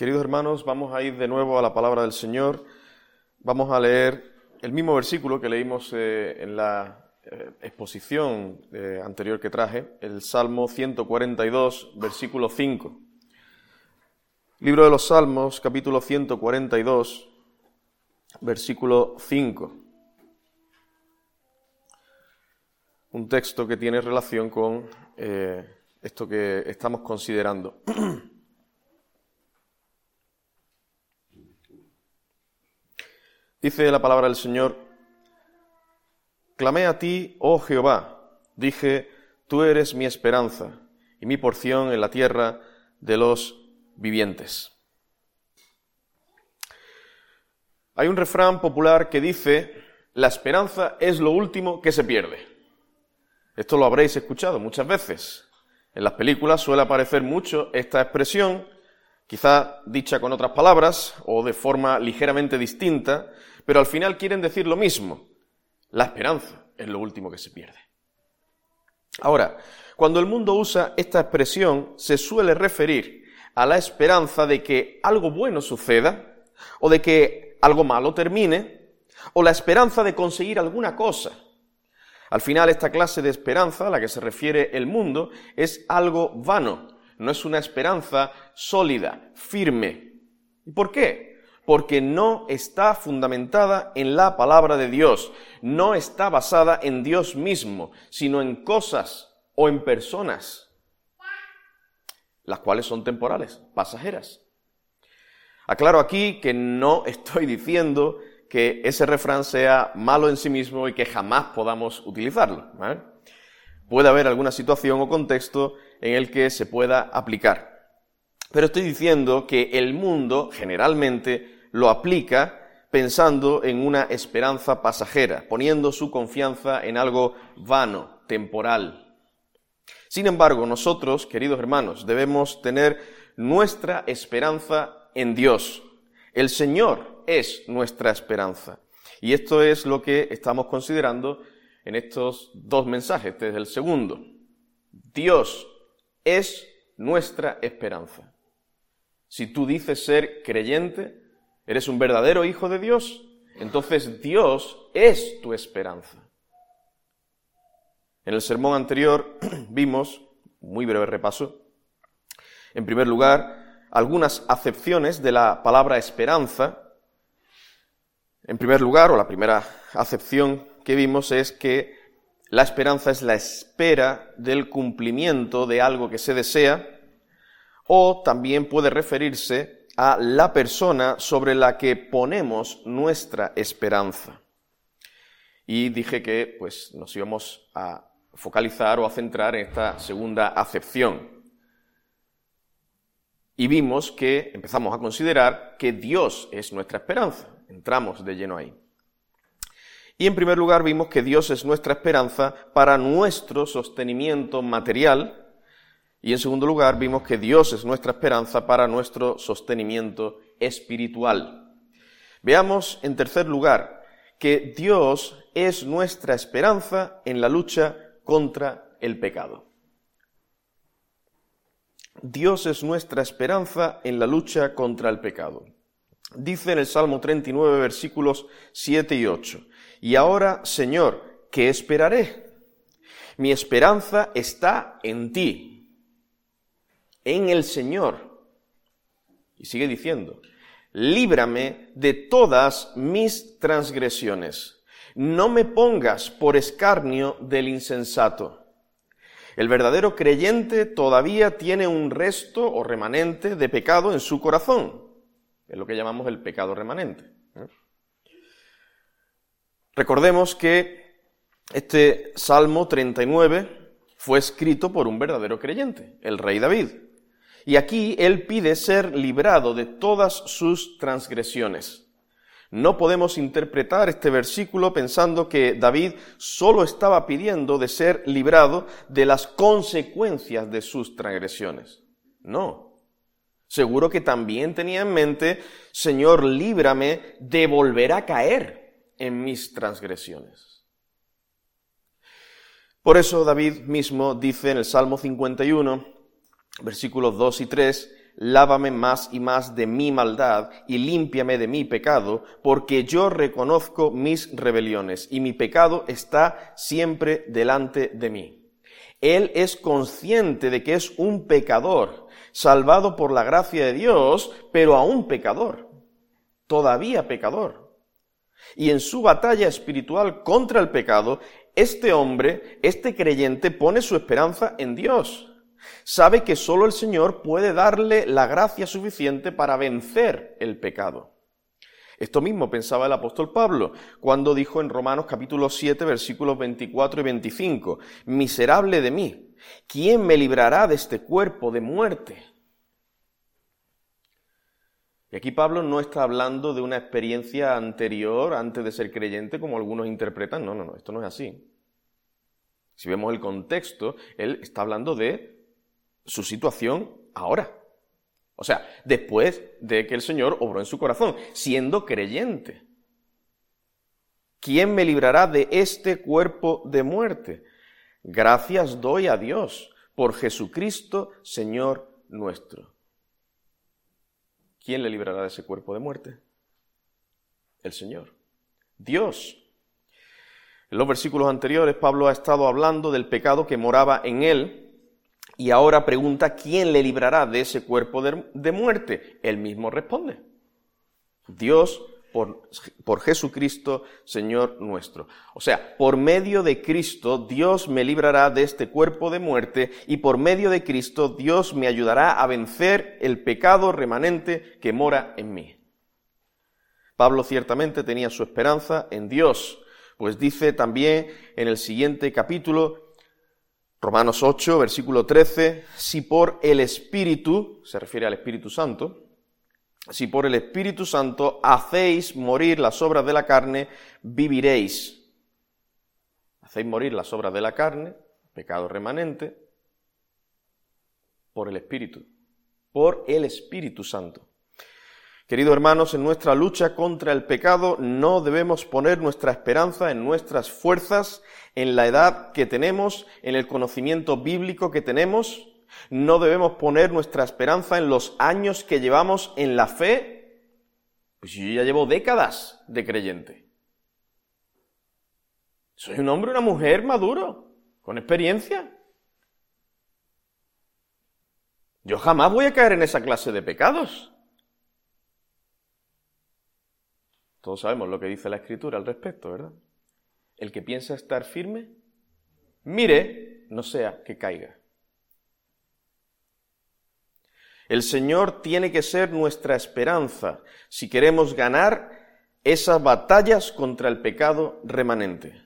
Queridos hermanos, vamos a ir de nuevo a la palabra del Señor. Vamos a leer el mismo versículo que leímos eh, en la eh, exposición eh, anterior que traje, el Salmo 142, versículo 5. Libro de los Salmos, capítulo 142, versículo 5. Un texto que tiene relación con esto que estamos considerando. Dice la palabra del Señor, clamé a ti, oh Jehová, dije, tú eres mi esperanza y mi porción en la tierra de los vivientes. Hay un refrán popular que dice, la esperanza es lo último que se pierde. Esto lo habréis escuchado muchas veces. En las películas suele aparecer mucho esta expresión, quizá dicha con otras palabras o de forma ligeramente distinta, pero al final quieren decir lo mismo. La esperanza es lo último que se pierde. Ahora, cuando el mundo usa esta expresión, se suele referir a la esperanza de que algo bueno suceda, o de que algo malo termine, o la esperanza de conseguir alguna cosa. Al final, esta clase de esperanza a la que se refiere el mundo es algo vano, no es una esperanza sólida, firme. ¿Y por qué? Porque no está fundamentada en la palabra de Dios, no está basada en Dios mismo, sino en cosas o en personas, las cuales son temporales, pasajeras. Aclaro aquí que no estoy diciendo que ese refrán sea malo en sí mismo y que jamás podamos utilizarlo. Puede haber alguna situación o contexto en el que se pueda aplicar. Pero estoy diciendo que el mundo generalmente lo aplica pensando en una esperanza pasajera, poniendo su confianza en algo vano, temporal. Sin embargo, nosotros, queridos hermanos, debemos tener nuestra esperanza en Dios. El Señor es nuestra esperanza. Y esto es lo que estamos considerando en estos dos mensajes. Este es el segundo. Dios es nuestra esperanza. Si tú dices ser creyente, ¿Eres un verdadero hijo de Dios? Entonces Dios es tu esperanza. En el sermón anterior vimos, muy breve repaso, en primer lugar, algunas acepciones de la palabra esperanza. En primer lugar, o la primera acepción que vimos es que la esperanza es la espera del cumplimiento de algo que se desea, o también puede referirse a la persona sobre la que ponemos nuestra esperanza. Y dije que pues, nos íbamos a focalizar o a centrar en esta segunda acepción. Y vimos que empezamos a considerar que Dios es nuestra esperanza. Entramos de lleno ahí. Y en primer lugar vimos que Dios es nuestra esperanza para nuestro sostenimiento material, y en segundo lugar, vimos que Dios es nuestra esperanza para nuestro sostenimiento espiritual. Veamos, en tercer lugar, que Dios es nuestra esperanza en la lucha contra el pecado. Dios es nuestra esperanza en la lucha contra el pecado. Dice en el Salmo 39, versículos 7 y 8, Y ahora, Señor, ¿qué esperaré? Mi esperanza está en ti en el Señor. Y sigue diciendo, líbrame de todas mis transgresiones. No me pongas por escarnio del insensato. El verdadero creyente todavía tiene un resto o remanente de pecado en su corazón. Es lo que llamamos el pecado remanente. ¿eh? Recordemos que este Salmo 39 fue escrito por un verdadero creyente, el rey David. Y aquí él pide ser librado de todas sus transgresiones. No podemos interpretar este versículo pensando que David solo estaba pidiendo de ser librado de las consecuencias de sus transgresiones. No. Seguro que también tenía en mente, Señor, líbrame de volver a caer en mis transgresiones. Por eso David mismo dice en el Salmo 51, versículos 2 y 3, lávame más y más de mi maldad y límpiame de mi pecado, porque yo reconozco mis rebeliones y mi pecado está siempre delante de mí. Él es consciente de que es un pecador, salvado por la gracia de Dios, pero aún pecador, todavía pecador. Y en su batalla espiritual contra el pecado, este hombre, este creyente, pone su esperanza en Dios. Sabe que solo el Señor puede darle la gracia suficiente para vencer el pecado. Esto mismo pensaba el apóstol Pablo cuando dijo en Romanos capítulo 7 versículos 24 y 25, Miserable de mí, ¿quién me librará de este cuerpo de muerte? Y aquí Pablo no está hablando de una experiencia anterior, antes de ser creyente, como algunos interpretan. No, no, no, esto no es así. Si vemos el contexto, él está hablando de su situación ahora. O sea, después de que el Señor obró en su corazón, siendo creyente. ¿Quién me librará de este cuerpo de muerte? Gracias doy a Dios por Jesucristo, Señor nuestro. ¿Quién le librará de ese cuerpo de muerte? El Señor. Dios. En los versículos anteriores Pablo ha estado hablando del pecado que moraba en él y ahora pregunta quién le librará de ese cuerpo de, muerte. Él mismo responde. Dios por, por, Jesucristo, Señor nuestro. O sea, por medio de Cristo Dios me librará de este cuerpo de muerte y por medio de Cristo Dios me ayudará a vencer el pecado remanente que mora en mí. Pablo ciertamente tenía su esperanza en Dios, pues dice también en el siguiente capítulo, Romanos 8, versículo 13, si por el Espíritu, se refiere al Espíritu Santo, si por el Espíritu Santo hacéis morir las obras de la carne, viviréis. Hacéis morir las obras de la carne, pecado remanente, por el Espíritu, por el Espíritu Santo. Queridos hermanos, en nuestra lucha contra el pecado no debemos poner nuestra esperanza en nuestras fuerzas, en la edad que tenemos, en el conocimiento bíblico que tenemos, no debemos poner nuestra esperanza en los años que llevamos en la fe. Pues yo ya llevo décadas de creyente. Soy un hombre, una mujer maduro, con experiencia. Yo jamás voy a caer en esa clase de pecados. Todos sabemos lo que dice la Escritura al respecto, ¿verdad? El que piensa estar firme, mire, no sea que caiga. El Señor tiene que ser nuestra esperanza si queremos ganar esas batallas contra el pecado remanente.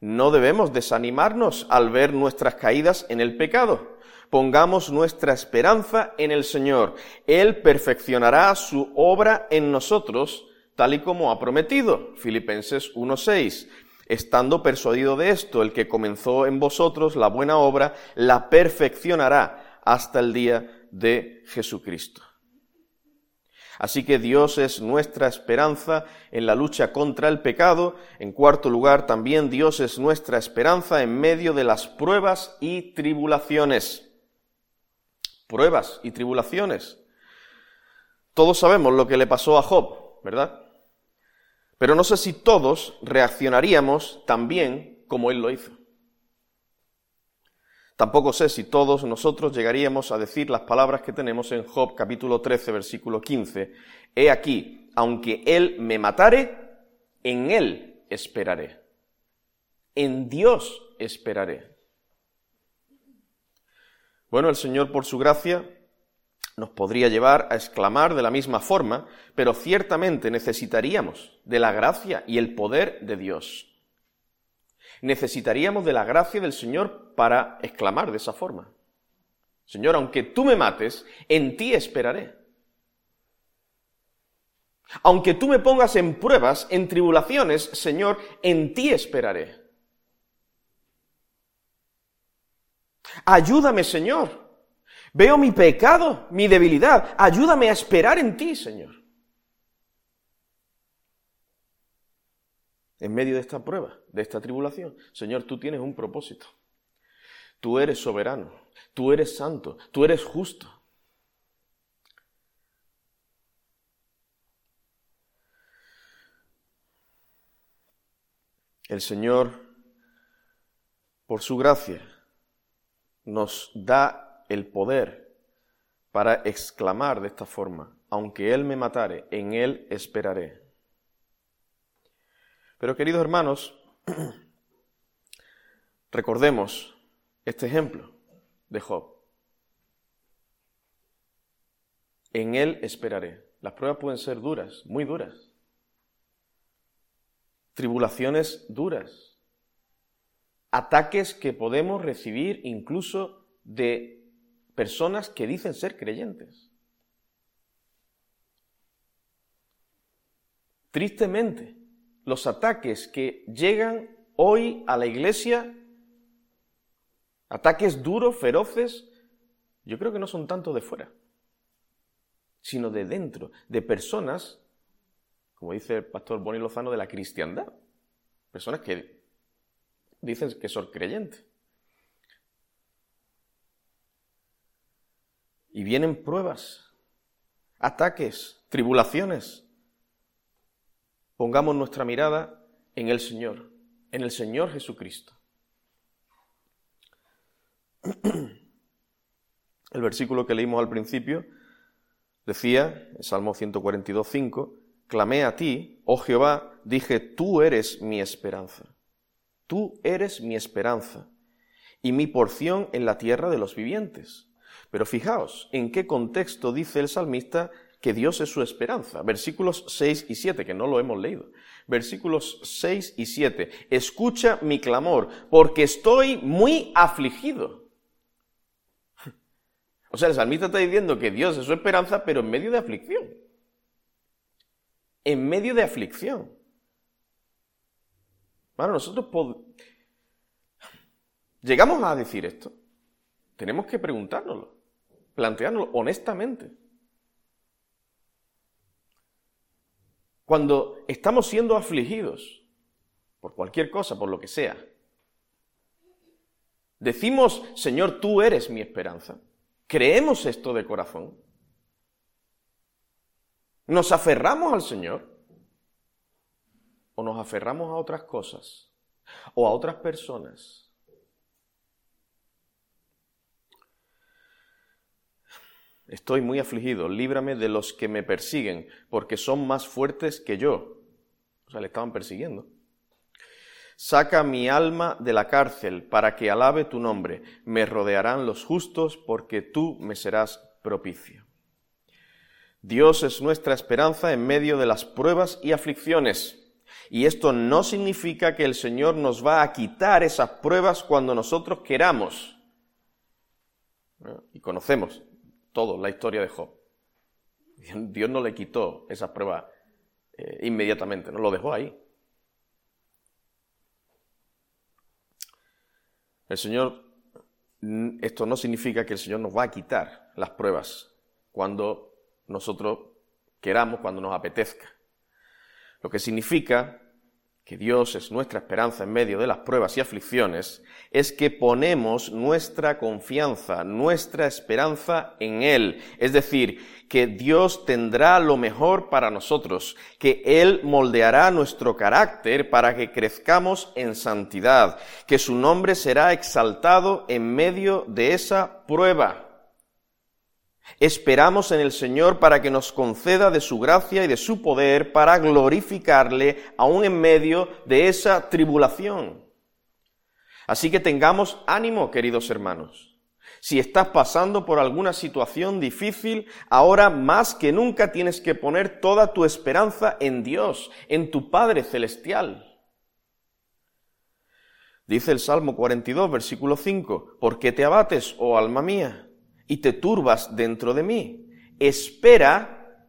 No debemos desanimarnos al ver nuestras caídas en el pecado. Pongamos nuestra esperanza en el Señor. Él perfeccionará su obra en nosotros, tal y como ha prometido. Filipenses 1.6. Estando persuadido de esto, el que comenzó en vosotros la buena obra, la perfeccionará hasta el día de Jesucristo. Así que Dios es nuestra esperanza en la lucha contra el pecado. En cuarto lugar, también Dios es nuestra esperanza en medio de las pruebas y tribulaciones. Pruebas y tribulaciones. Todos sabemos lo que le pasó a Job, ¿verdad? Pero no sé si todos reaccionaríamos tan bien como él lo hizo. Tampoco sé si todos nosotros llegaríamos a decir las palabras que tenemos en Job capítulo 13, versículo 15. He aquí, aunque él me matare, en él esperaré. En Dios esperaré. Bueno, el Señor por su gracia nos podría llevar a exclamar de la misma forma, pero ciertamente necesitaríamos de la gracia y el poder de Dios. Necesitaríamos de la gracia del Señor para exclamar de esa forma. Señor, aunque tú me mates, en ti esperaré. Aunque tú me pongas en pruebas, en tribulaciones, Señor, en ti esperaré. Ayúdame, Señor. Veo mi pecado, mi debilidad. Ayúdame a esperar en ti, Señor. En medio de esta prueba, de esta tribulación, Señor, tú tienes un propósito. Tú eres soberano, tú eres santo, tú eres justo. El Señor, por su gracia, nos da el poder para exclamar de esta forma, aunque Él me matare, en Él esperaré. Pero queridos hermanos, recordemos este ejemplo de Job. En Él esperaré. Las pruebas pueden ser duras, muy duras. Tribulaciones duras. Ataques que podemos recibir incluso de personas que dicen ser creyentes. Tristemente, los ataques que llegan hoy a la iglesia, ataques duros, feroces, yo creo que no son tanto de fuera, sino de dentro, de personas, como dice el pastor Boni Lozano, de la cristiandad, personas que dicen que son creyentes. Y vienen pruebas, ataques, tribulaciones. Pongamos nuestra mirada en el Señor, en el Señor Jesucristo. El versículo que leímos al principio decía, en Salmo 142, 5, clamé a ti, oh Jehová, dije, tú eres mi esperanza. Tú eres mi esperanza y mi porción en la tierra de los vivientes. Pero fijaos, ¿en qué contexto dice el salmista que Dios es su esperanza. Versículos 6 y 7, que no lo hemos leído. Versículos 6 y 7. Escucha mi clamor, porque estoy muy afligido. O sea, el salmista está diciendo que Dios es su esperanza, pero en medio de aflicción. En medio de aflicción. Bueno, nosotros llegamos a decir esto. Tenemos que preguntárnoslo, planteárnoslo honestamente. Cuando estamos siendo afligidos por cualquier cosa, por lo que sea, decimos, Señor, tú eres mi esperanza. ¿Creemos esto de corazón? ¿Nos aferramos al Señor? ¿O nos aferramos a otras cosas? ¿O a otras personas? Estoy muy afligido, líbrame de los que me persiguen, porque son más fuertes que yo. O sea, le estaban persiguiendo. Saca mi alma de la cárcel para que alabe tu nombre. Me rodearán los justos porque tú me serás propicio. Dios es nuestra esperanza en medio de las pruebas y aflicciones. Y esto no significa que el Señor nos va a quitar esas pruebas cuando nosotros queramos. Y conocemos todo, la historia de Job. Dios no le quitó esa prueba eh, inmediatamente, no lo dejó ahí. El Señor, esto no significa que el Señor nos va a quitar las pruebas cuando nosotros queramos, cuando nos apetezca. Lo que significa que Dios es nuestra esperanza en medio de las pruebas y aflicciones, es que ponemos nuestra confianza, nuestra esperanza en Él. Es decir, que Dios tendrá lo mejor para nosotros, que Él moldeará nuestro carácter para que crezcamos en santidad, que su nombre será exaltado en medio de esa prueba. Esperamos en el Señor para que nos conceda de su gracia y de su poder para glorificarle aún en medio de esa tribulación. Así que tengamos ánimo, queridos hermanos. Si estás pasando por alguna situación difícil, ahora más que nunca tienes que poner toda tu esperanza en Dios, en tu Padre Celestial. Dice el Salmo 42, versículo 5, ¿por qué te abates, oh alma mía? Y te turbas dentro de mí. Espera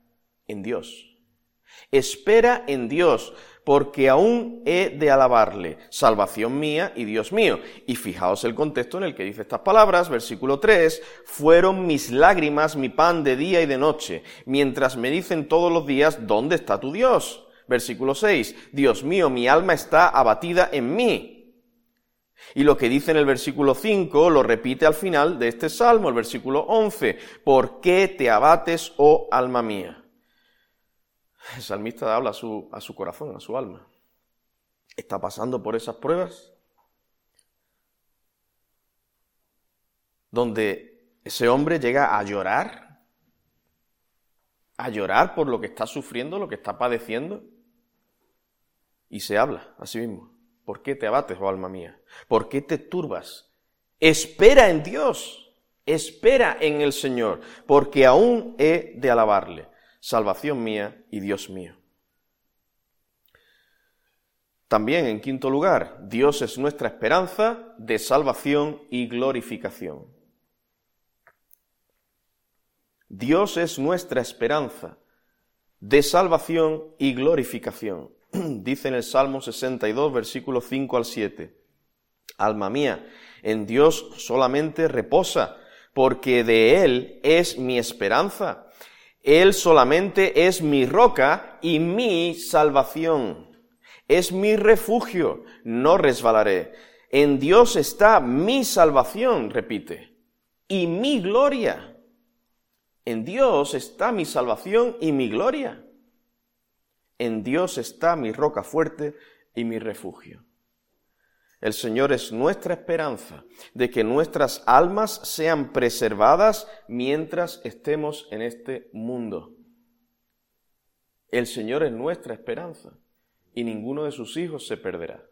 en Dios. Espera en Dios, porque aún he de alabarle, salvación mía y Dios mío. Y fijaos el contexto en el que dice estas palabras, versículo 3, fueron mis lágrimas mi pan de día y de noche, mientras me dicen todos los días, ¿dónde está tu Dios? Versículo 6, Dios mío, mi alma está abatida en mí. Y lo que dice en el versículo 5 lo repite al final de este salmo, el versículo 11. ¿Por qué te abates, oh alma mía? El salmista habla a su, a su corazón, a su alma. está pasando por esas pruebas, donde ese hombre llega a llorar, a llorar por lo que está sufriendo, lo que está padeciendo, y se habla a sí mismo. ¿Por qué te abates, oh alma mía? ¿Por qué te turbas? Espera en Dios, espera en el Señor, porque aún he de alabarle, salvación mía y Dios mío. También, en quinto lugar, Dios es nuestra esperanza de salvación y glorificación. Dios es nuestra esperanza de salvación y glorificación. Dice en el Salmo 62, versículos 5 al 7. Alma mía, en Dios solamente reposa, porque de Él es mi esperanza. Él solamente es mi roca y mi salvación. Es mi refugio, no resbalaré. En Dios está mi salvación, repite, y mi gloria. En Dios está mi salvación y mi gloria. En Dios está mi roca fuerte y mi refugio. El Señor es nuestra esperanza de que nuestras almas sean preservadas mientras estemos en este mundo. El Señor es nuestra esperanza y ninguno de sus hijos se perderá.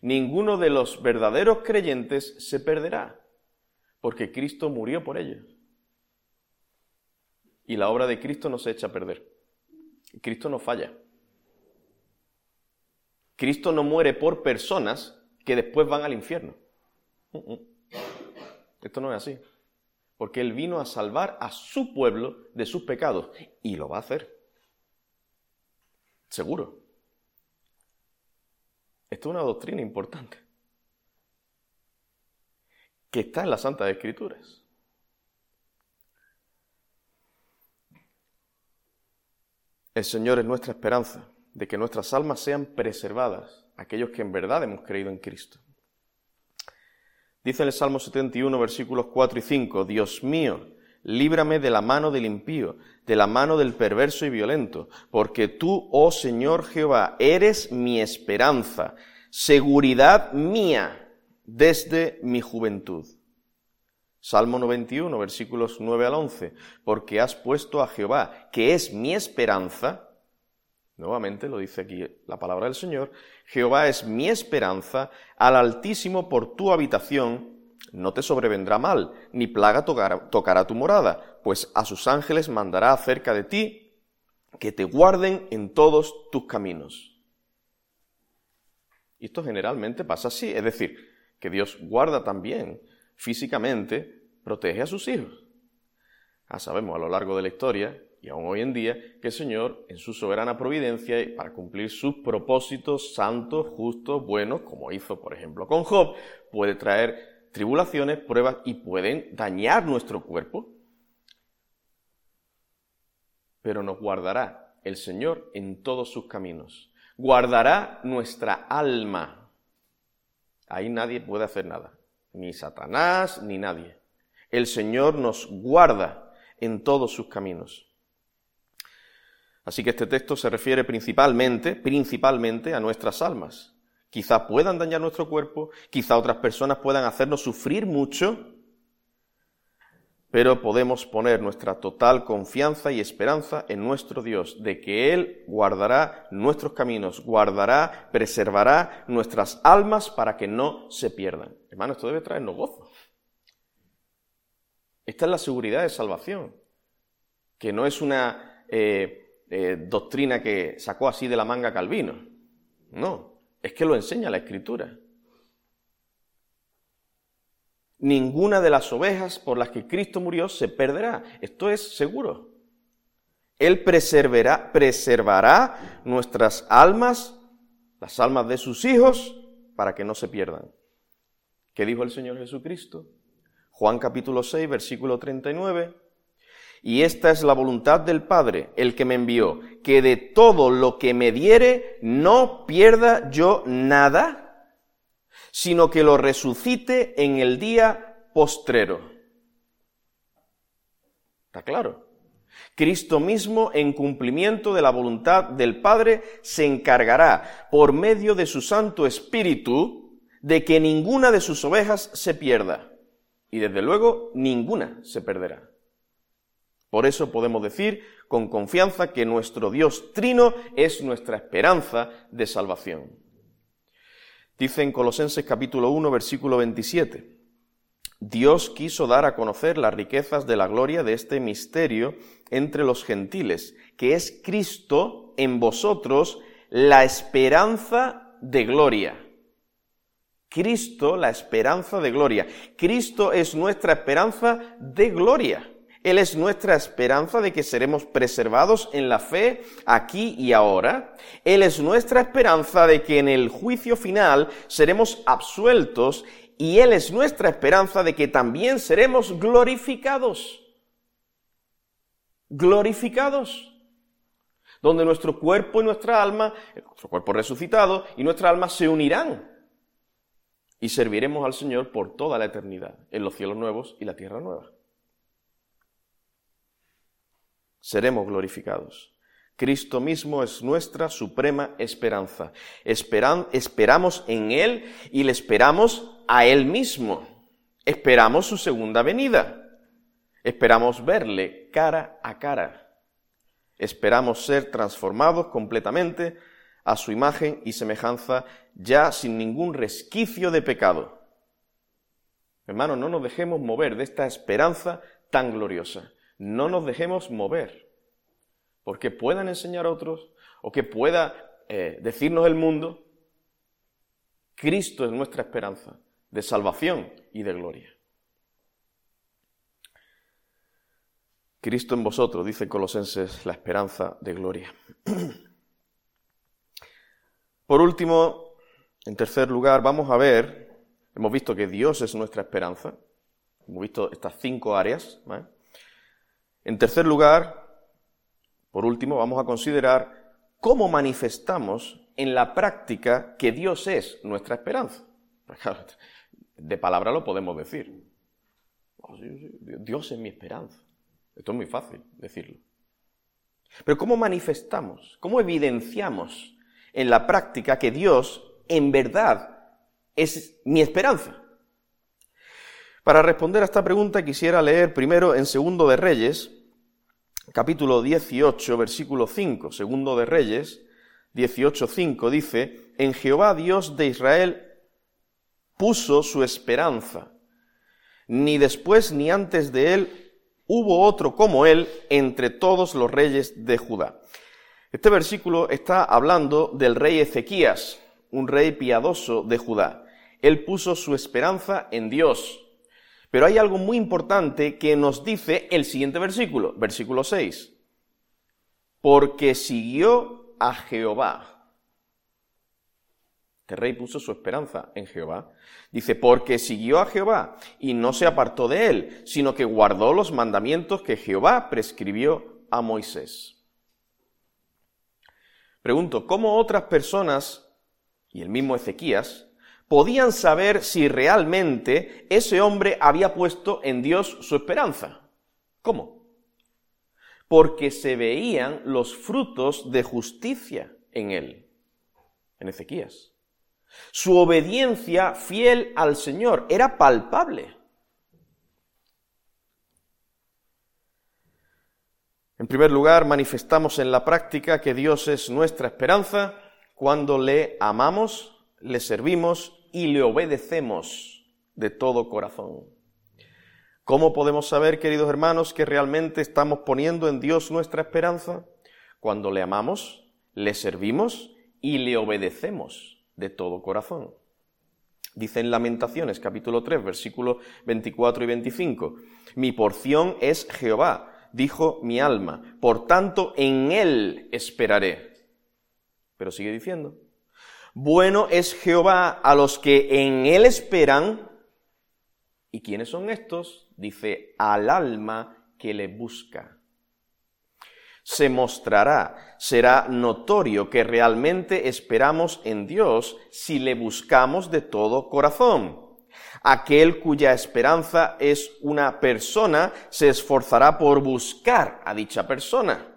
Ninguno de los verdaderos creyentes se perderá, porque Cristo murió por ellos. Y la obra de Cristo no se echa a perder. Cristo no falla. Cristo no muere por personas que después van al infierno. Esto no es así. Porque Él vino a salvar a su pueblo de sus pecados. Y lo va a hacer. Seguro. Esto es una doctrina importante que está en las Santas Escrituras. El Señor es nuestra esperanza de que nuestras almas sean preservadas, aquellos que en verdad hemos creído en Cristo. Dice en el Salmo 71, versículos 4 y 5, Dios mío, líbrame de la mano del impío, de la mano del perverso y violento, porque tú, oh Señor Jehová, eres mi esperanza, seguridad mía desde mi juventud. Salmo 91, versículos 9 al 11, porque has puesto a Jehová, que es mi esperanza, nuevamente lo dice aquí la palabra del Señor, Jehová es mi esperanza, al Altísimo por tu habitación, no te sobrevendrá mal, ni plaga tocará, tu morada, pues a sus ángeles mandará acerca de ti que te guarden en todos tus caminos. Y esto generalmente pasa así, es decir, que Dios guarda también físicamente, protege a sus hijos. Ah, sabemos a lo largo de la historia y aún hoy en día que el Señor, en su soberana providencia y para cumplir sus propósitos santos, justos, buenos, como hizo por ejemplo con Job, puede traer tribulaciones, pruebas y pueden dañar nuestro cuerpo. Pero nos guardará el Señor en todos sus caminos. Guardará nuestra alma. Ahí nadie puede hacer nada. Ni Satanás, ni nadie. El Señor nos guarda en todos sus caminos. Así que este texto se refiere principalmente, principalmente a nuestras almas. Quizá puedan dañar nuestro cuerpo, quizá otras personas puedan hacernos sufrir mucho, pero podemos poner nuestra total confianza y esperanza en nuestro Dios, de que Él guardará nuestros caminos, guardará, preservará nuestras almas para que no se pierdan. Hermano, esto debe traernos gozo. Esta es la seguridad de salvación, que no es una eh, eh, doctrina que sacó así de la manga Calvino. No, es que lo enseña la escritura. Ninguna de las ovejas por las que Cristo murió se perderá. Esto es seguro. Él preservará, preservará nuestras almas, las almas de sus hijos, para que no se pierdan. ¿Qué dijo el Señor Jesucristo? Juan capítulo 6, versículo 39. Y esta es la voluntad del Padre, el que me envió, que de todo lo que me diere no pierda yo nada, sino que lo resucite en el día postrero. ¿Está claro? Cristo mismo, en cumplimiento de la voluntad del Padre, se encargará, por medio de su Santo Espíritu, de que ninguna de sus ovejas se pierda. Y desde luego, ninguna se perderá. Por eso podemos decir con confianza que nuestro Dios trino es nuestra esperanza de salvación. Dice en Colosenses capítulo 1, versículo 27. Dios quiso dar a conocer las riquezas de la gloria de este misterio entre los gentiles, que es Cristo en vosotros la esperanza de gloria. Cristo, la esperanza de gloria. Cristo es nuestra esperanza de gloria. Él es nuestra esperanza de que seremos preservados en la fe aquí y ahora. Él es nuestra esperanza de que en el juicio final seremos absueltos y Él es nuestra esperanza de que también seremos glorificados. Glorificados. Donde nuestro cuerpo y nuestra alma, nuestro cuerpo resucitado y nuestra alma se unirán. Y serviremos al Señor por toda la eternidad, en los cielos nuevos y la tierra nueva. Seremos glorificados. Cristo mismo es nuestra suprema esperanza. esperamos en Él y le esperamos a Él mismo. Esperamos su segunda venida. Esperamos verle cara a cara. Esperamos ser transformados completamente a su imagen y semejanza ya sin ningún resquicio de pecado. Hermanos, no nos dejemos mover de esta esperanza tan gloriosa. No nos dejemos mover porque puedan enseñar a otros o que pueda eh, decirnos el mundo, Cristo es nuestra esperanza de salvación y de gloria. Cristo en vosotros, dice Colosenses, la esperanza de gloria. Por último, en tercer lugar, vamos a ver, hemos visto que Dios es nuestra esperanza, hemos visto estas cinco áreas. En tercer lugar, por último, vamos a considerar cómo manifestamos en la práctica que Dios es nuestra esperanza. De palabra lo podemos decir. Oh, Dios es mi esperanza. Esto es muy fácil decirlo. Pero ¿cómo manifestamos, cómo evidenciamos en la práctica que Dios en verdad es mi esperanza? Para responder a esta pregunta quisiera leer primero en Segundo de Reyes, capítulo 18, versículo 5, segundo de Reyes, 18, 5, dice, en Jehová Dios de Israel puso su esperanza. Ni después ni antes de él hubo otro como él entre todos los reyes de Judá. Este versículo está hablando del rey Ezequías, un rey piadoso de Judá. Él puso su esperanza en Dios. Pero hay algo muy importante que nos dice el siguiente versículo, versículo 6. Porque siguió a Jehová. Este rey puso su esperanza en Jehová. Dice, porque siguió a Jehová y no se apartó de él, sino que guardó los mandamientos que Jehová prescribió a Moisés. Pregunto, ¿cómo otras personas, y el mismo Ezequías, podían saber si realmente ese hombre había puesto en Dios su esperanza. ¿Cómo? Porque se veían los frutos de justicia en él, en Ezequías. Su obediencia fiel al Señor era palpable. En primer lugar, manifestamos en la práctica que Dios es nuestra esperanza cuando le amamos, le servimos y le obedecemos de todo corazón. ¿Cómo podemos saber, queridos hermanos, que realmente estamos poniendo en Dios nuestra esperanza? Cuando le amamos, le servimos y le obedecemos de todo corazón. Dice en Lamentaciones capítulo 3, versículos 24 y 25, Mi porción es Jehová, dijo mi alma, por tanto en él esperaré. Pero sigue diciendo, bueno es Jehová a los que en él esperan. ¿Y quiénes son estos? Dice, al alma que le busca. Se mostrará, será notorio que realmente esperamos en Dios si le buscamos de todo corazón. Aquel cuya esperanza es una persona se esforzará por buscar a dicha persona.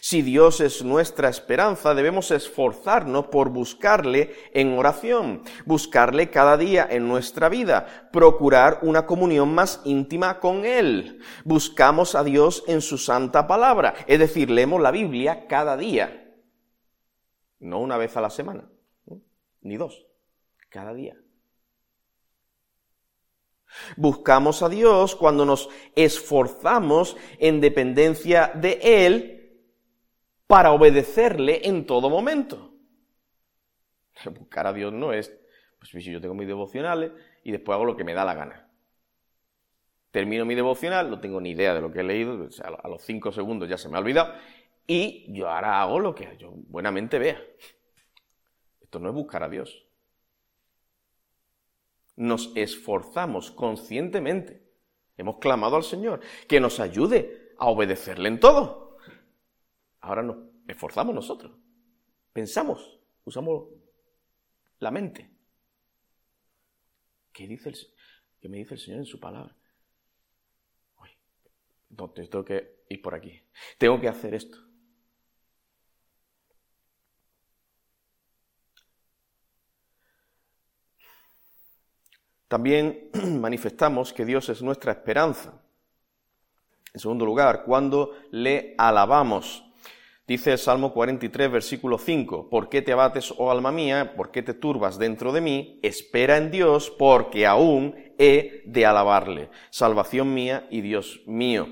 Si Dios es nuestra esperanza, debemos esforzarnos por buscarle en oración, buscarle cada día en nuestra vida, procurar una comunión más íntima con Él. Buscamos a Dios en su santa palabra, es decir, leemos la Biblia cada día, no una vez a la semana, ni dos, cada día. Buscamos a Dios cuando nos esforzamos en dependencia de Él para obedecerle en todo momento. Buscar a Dios no es, pues si yo tengo mis devocionales y después hago lo que me da la gana. Termino mi devocional, no tengo ni idea de lo que he leído, a los cinco segundos ya se me ha olvidado, y yo ahora hago lo que yo buenamente vea. Esto no es buscar a Dios. Nos esforzamos conscientemente, hemos clamado al Señor, que nos ayude a obedecerle en todo. Ahora nos esforzamos nosotros. Pensamos, usamos la mente. ¿Qué, dice el, qué me dice el Señor en su palabra? Uy, entonces tengo que ir por aquí. Tengo que hacer esto. También manifestamos que Dios es nuestra esperanza. En segundo lugar, cuando le alabamos. Dice el Salmo 43, versículo 5, ¿por qué te abates, oh alma mía? ¿Por qué te turbas dentro de mí? Espera en Dios, porque aún he de alabarle. Salvación mía y Dios mío.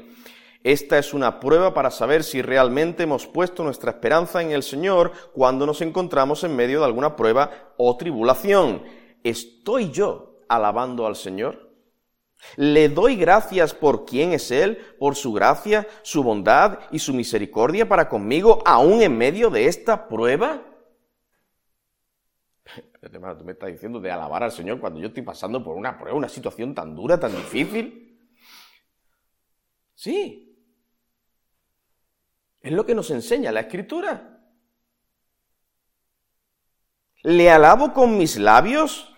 Esta es una prueba para saber si realmente hemos puesto nuestra esperanza en el Señor cuando nos encontramos en medio de alguna prueba o tribulación. ¿Estoy yo alabando al Señor? Le doy gracias por quién es Él, por su gracia, su bondad y su misericordia para conmigo, aún en medio de esta prueba. Tú me estás diciendo de alabar al Señor cuando yo estoy pasando por una prueba, una situación tan dura, tan difícil. Sí. Es lo que nos enseña la Escritura. Le alabo con mis labios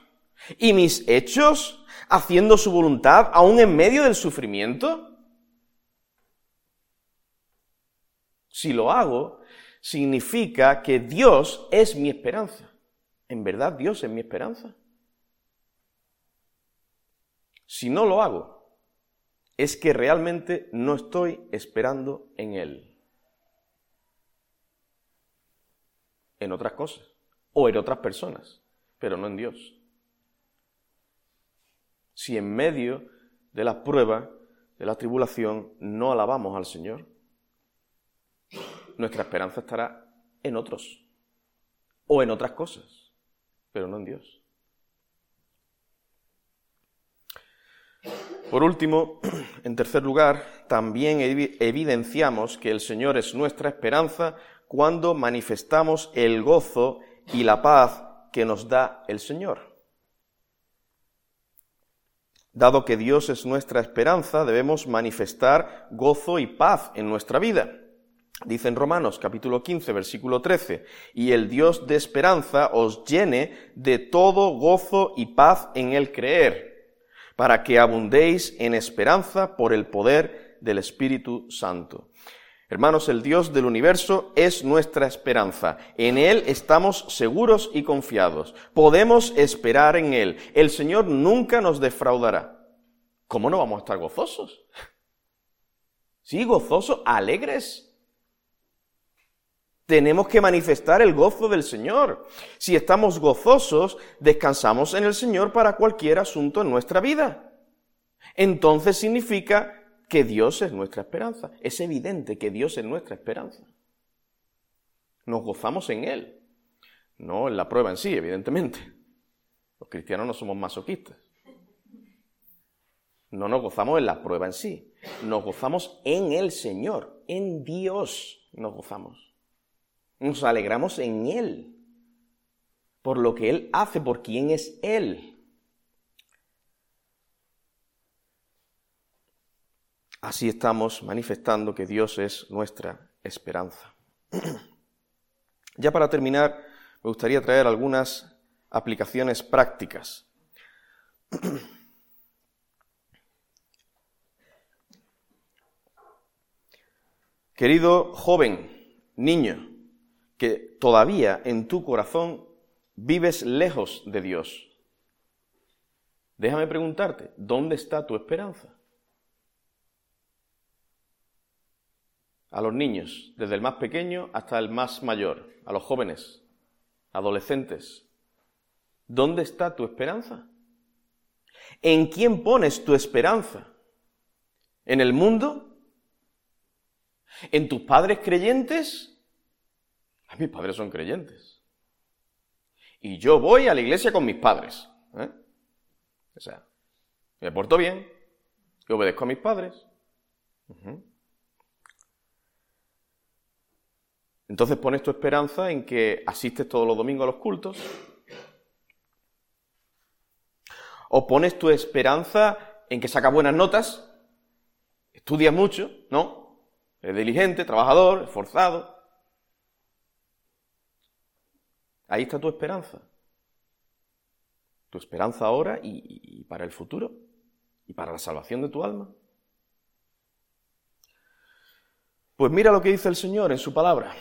y mis hechos haciendo su voluntad aún en medio del sufrimiento? Si lo hago, significa que Dios es mi esperanza. ¿En verdad Dios es mi esperanza? Si no lo hago, es que realmente no estoy esperando en Él. En otras cosas o en otras personas, pero no en Dios si en medio de la prueba, de la tribulación, no alabamos al Señor? Nuestra esperanza estará en otros o en otras cosas, pero no en Dios. Por último, en tercer lugar, también evidenciamos que el Señor es nuestra esperanza cuando manifestamos el gozo y la paz que nos da el Señor. Dado que Dios es nuestra esperanza, debemos manifestar gozo y paz en nuestra vida. Dice en Romanos capítulo 15, versículo 13, y el Dios de esperanza os llene de todo gozo y paz en el creer, para que abundéis en esperanza por el poder del Espíritu Santo. Hermanos, el Dios del universo es nuestra esperanza. En Él estamos seguros y confiados. Podemos esperar en Él. El Señor nunca nos defraudará. ¿Cómo no vamos a estar gozosos? Sí, gozosos, alegres. Tenemos que manifestar el gozo del Señor. Si estamos gozosos, descansamos en el Señor para cualquier asunto en nuestra vida. Entonces significa que Dios es nuestra esperanza. Es evidente que Dios es nuestra esperanza. Nos gozamos en Él, no en la prueba en sí, evidentemente. Los cristianos no somos masoquistas. No nos gozamos en la prueba en sí, nos gozamos en el Señor, en Dios nos gozamos. Nos alegramos en Él, por lo que Él hace, por quien es Él. Así estamos manifestando que Dios es nuestra esperanza. ya para terminar, me gustaría traer algunas aplicaciones prácticas. Querido joven, niño, que todavía en tu corazón vives lejos de Dios, déjame preguntarte, ¿dónde está tu esperanza? A los niños, desde el más pequeño hasta el más mayor, a los jóvenes, adolescentes, ¿dónde está tu esperanza? ¿En quién pones tu esperanza? ¿En el mundo? ¿En tus padres creyentes? A mis padres son creyentes. Y yo voy a la iglesia con mis padres. ¿eh? O sea, me porto bien, y obedezco a mis padres. Entonces pones tu esperanza en que asistes todos los domingos a los cultos. O pones tu esperanza en que sacas buenas notas, estudias mucho, ¿no? Eres diligente, trabajador, esforzado. Ahí está tu esperanza. Tu esperanza ahora y, y para el futuro y para la salvación de tu alma. Pues mira lo que dice el Señor en su palabra.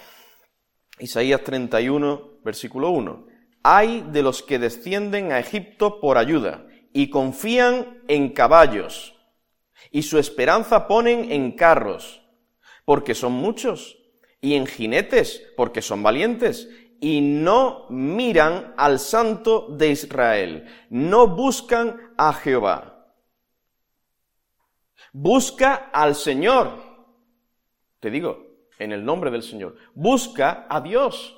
Isaías 31, versículo 1. Hay de los que descienden a Egipto por ayuda y confían en caballos y su esperanza ponen en carros, porque son muchos, y en jinetes, porque son valientes, y no miran al Santo de Israel, no buscan a Jehová. Busca al Señor. Te digo, en el nombre del Señor. Busca a Dios.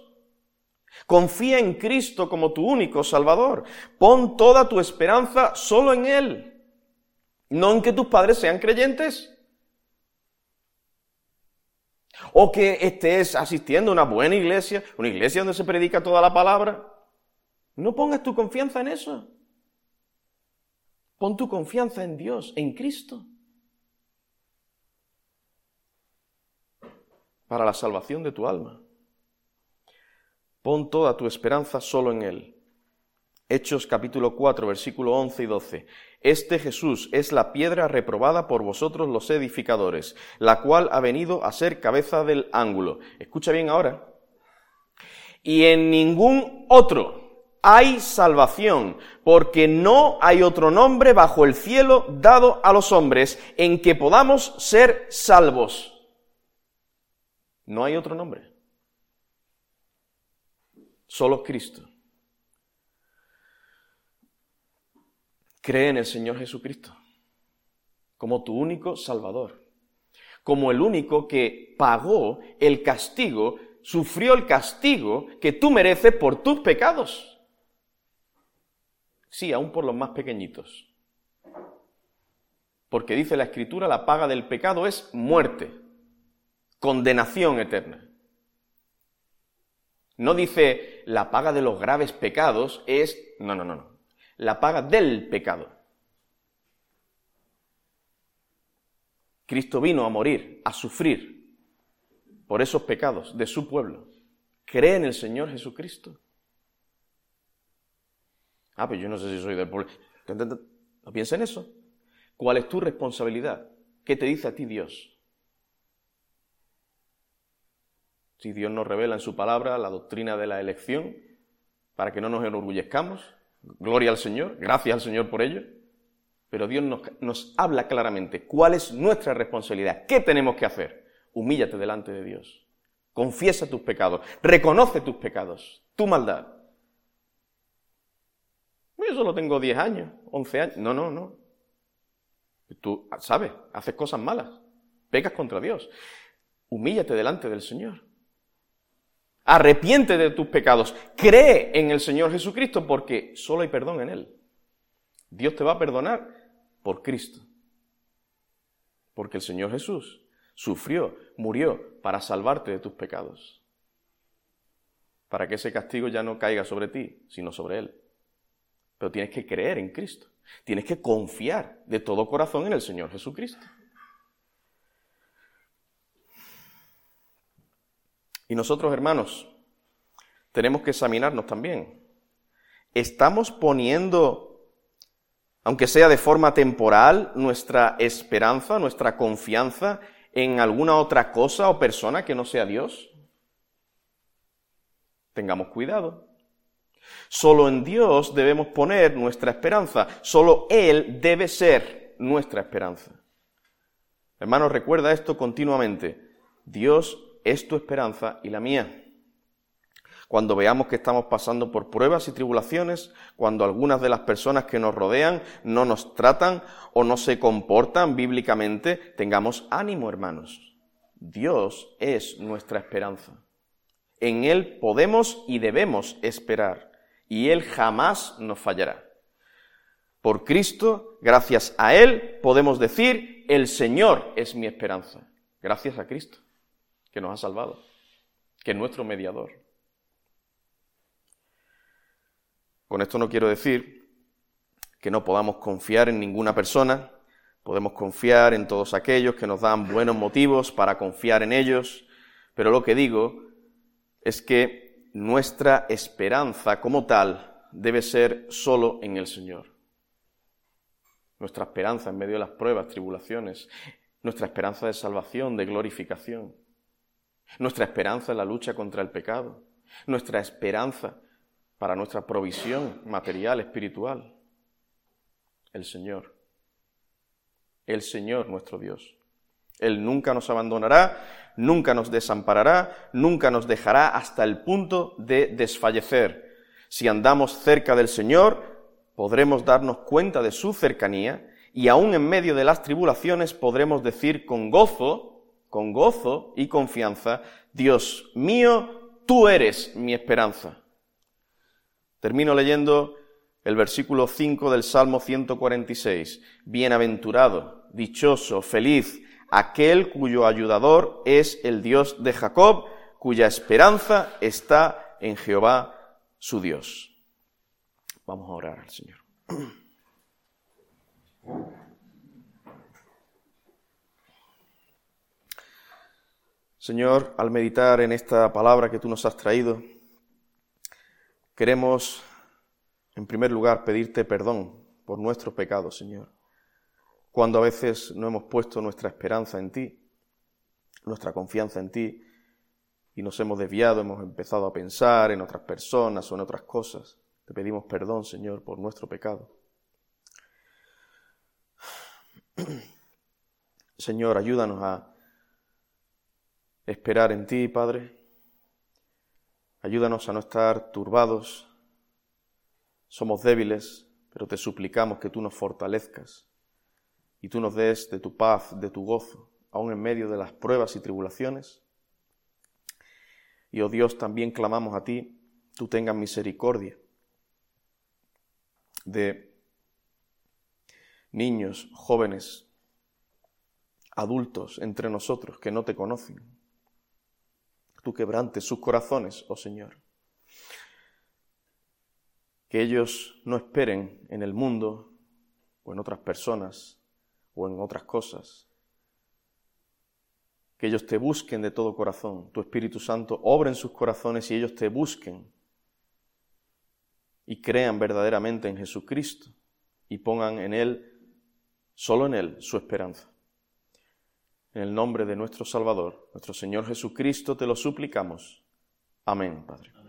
Confía en Cristo como tu único Salvador. Pon toda tu esperanza solo en Él. No en que tus padres sean creyentes. O que estés asistiendo a una buena iglesia, una iglesia donde se predica toda la palabra. No pongas tu confianza en eso. Pon tu confianza en Dios, en Cristo. Para la salvación de tu alma. Pon toda tu esperanza solo en Él. Hechos capítulo 4, versículo 11 y 12. Este Jesús es la piedra reprobada por vosotros los edificadores, la cual ha venido a ser cabeza del ángulo. Escucha bien ahora. Y en ningún otro hay salvación, porque no hay otro nombre bajo el cielo dado a los hombres en que podamos ser salvos. No hay otro nombre. Solo Cristo. Cree en el Señor Jesucristo como tu único Salvador, como el único que pagó el castigo, sufrió el castigo que tú mereces por tus pecados. Sí, aún por los más pequeñitos. Porque dice la Escritura, la paga del pecado es muerte condenación eterna. No dice la paga de los graves pecados es, no, no, no, no, la paga del pecado. Cristo vino a morir, a sufrir por esos pecados de su pueblo. Cree en el Señor Jesucristo. Ah, pues yo no sé si soy del pueblo. No piensa en eso. ¿Cuál es tu responsabilidad? ¿Qué te dice a ti Dios? Si Dios nos revela en su palabra la doctrina de la elección, para que no nos enorgullezcamos, gloria al Señor, gracias al Señor por ello, pero Dios nos, habla claramente cuál es nuestra responsabilidad, qué tenemos que hacer. Humíllate delante de Dios, confiesa tus pecados, reconoce tus pecados, tu maldad. Yo solo tengo 10 años, 11 años. No, no, no. Tú sabes, haces cosas malas, pecas contra Dios. Humíllate delante del Señor. Arrepiente de tus pecados. Cree en el Señor Jesucristo porque solo hay perdón en Él. Dios te va a perdonar por Cristo. Porque el Señor Jesús sufrió, murió para salvarte de tus pecados. Para que ese castigo ya no caiga sobre ti, sino sobre Él. Pero tienes que creer en Cristo. Tienes que confiar de todo corazón en el Señor Jesucristo. Y nosotros, hermanos, tenemos que examinarnos también. ¿Estamos poniendo, aunque sea de forma temporal, nuestra esperanza, nuestra confianza en alguna otra cosa o persona que no sea Dios? Tengamos cuidado. Solo en Dios debemos poner nuestra esperanza. Solo Él debe ser nuestra esperanza. Hermanos, recuerda esto continuamente. Dios es tu esperanza y la mía. Cuando veamos que estamos pasando por pruebas y tribulaciones, cuando algunas de las personas que nos rodean no nos tratan o no se comportan bíblicamente, tengamos ánimo, hermanos. Dios es nuestra esperanza. En Él podemos y debemos esperar, y Él jamás nos fallará. Por Cristo, gracias a Él, podemos decir, el Señor es mi esperanza. Gracias a Cristo, que nos ha salvado, que es nuestro mediador. Con esto no quiero decir que no podamos confiar en ninguna persona, podemos confiar en todos aquellos que nos dan buenos motivos para confiar en ellos, pero lo que digo es que nuestra esperanza como tal debe ser solo en el Señor. Nuestra esperanza en medio de las pruebas, tribulaciones, nuestra esperanza de salvación, de glorificación, nuestra esperanza en la lucha contra el pecado, nuestra esperanza para nuestra provisión material, espiritual, el Señor. El Señor nuestro Dios. Él nunca nos abandonará, nunca nos desamparará, nunca nos dejará hasta el punto de desfallecer. Si andamos cerca del Señor, podremos darnos cuenta de su cercanía y aún en medio de las tribulaciones podremos decir con gozo, con gozo y confianza, Dios mío, tú eres mi esperanza. Termino leyendo el versículo 5 del Salmo 146. Bienaventurado, dichoso, feliz, aquel cuyo ayudador es el Dios de Jacob, cuya esperanza está en Jehová su Dios. Vamos a orar al Señor. Señor, al meditar en esta palabra que tú nos has traído, queremos, en primer lugar, pedirte perdón por nuestros pecados, Señor cuando a veces no hemos puesto nuestra esperanza en ti, nuestra confianza en ti, y nos hemos desviado, hemos empezado a pensar en otras personas o en otras cosas. Te pedimos perdón, Señor, por nuestro pecado. Señor, ayúdanos a esperar en ti, Padre. Ayúdanos a no estar turbados. Somos débiles, pero te suplicamos que tú nos fortalezcas y tú nos des de tu paz, de tu gozo, aun en medio de las pruebas y tribulaciones. Y, oh Dios, también clamamos a ti, tú tengas misericordia de niños, jóvenes, adultos entre nosotros que no te conocen. Tú quebrantes sus corazones, oh Señor. Que ellos no esperen en el mundo o en otras personas o en otras cosas. Que ellos te busquen de todo corazón. Tu Espíritu Santo obra en sus corazones y ellos te busquen y crean verdaderamente en Jesucristo y pongan en Él, solo en Él, su esperanza. En el nombre de nuestro Salvador, nuestro Señor Jesucristo, te lo suplicamos. Amén, Padre.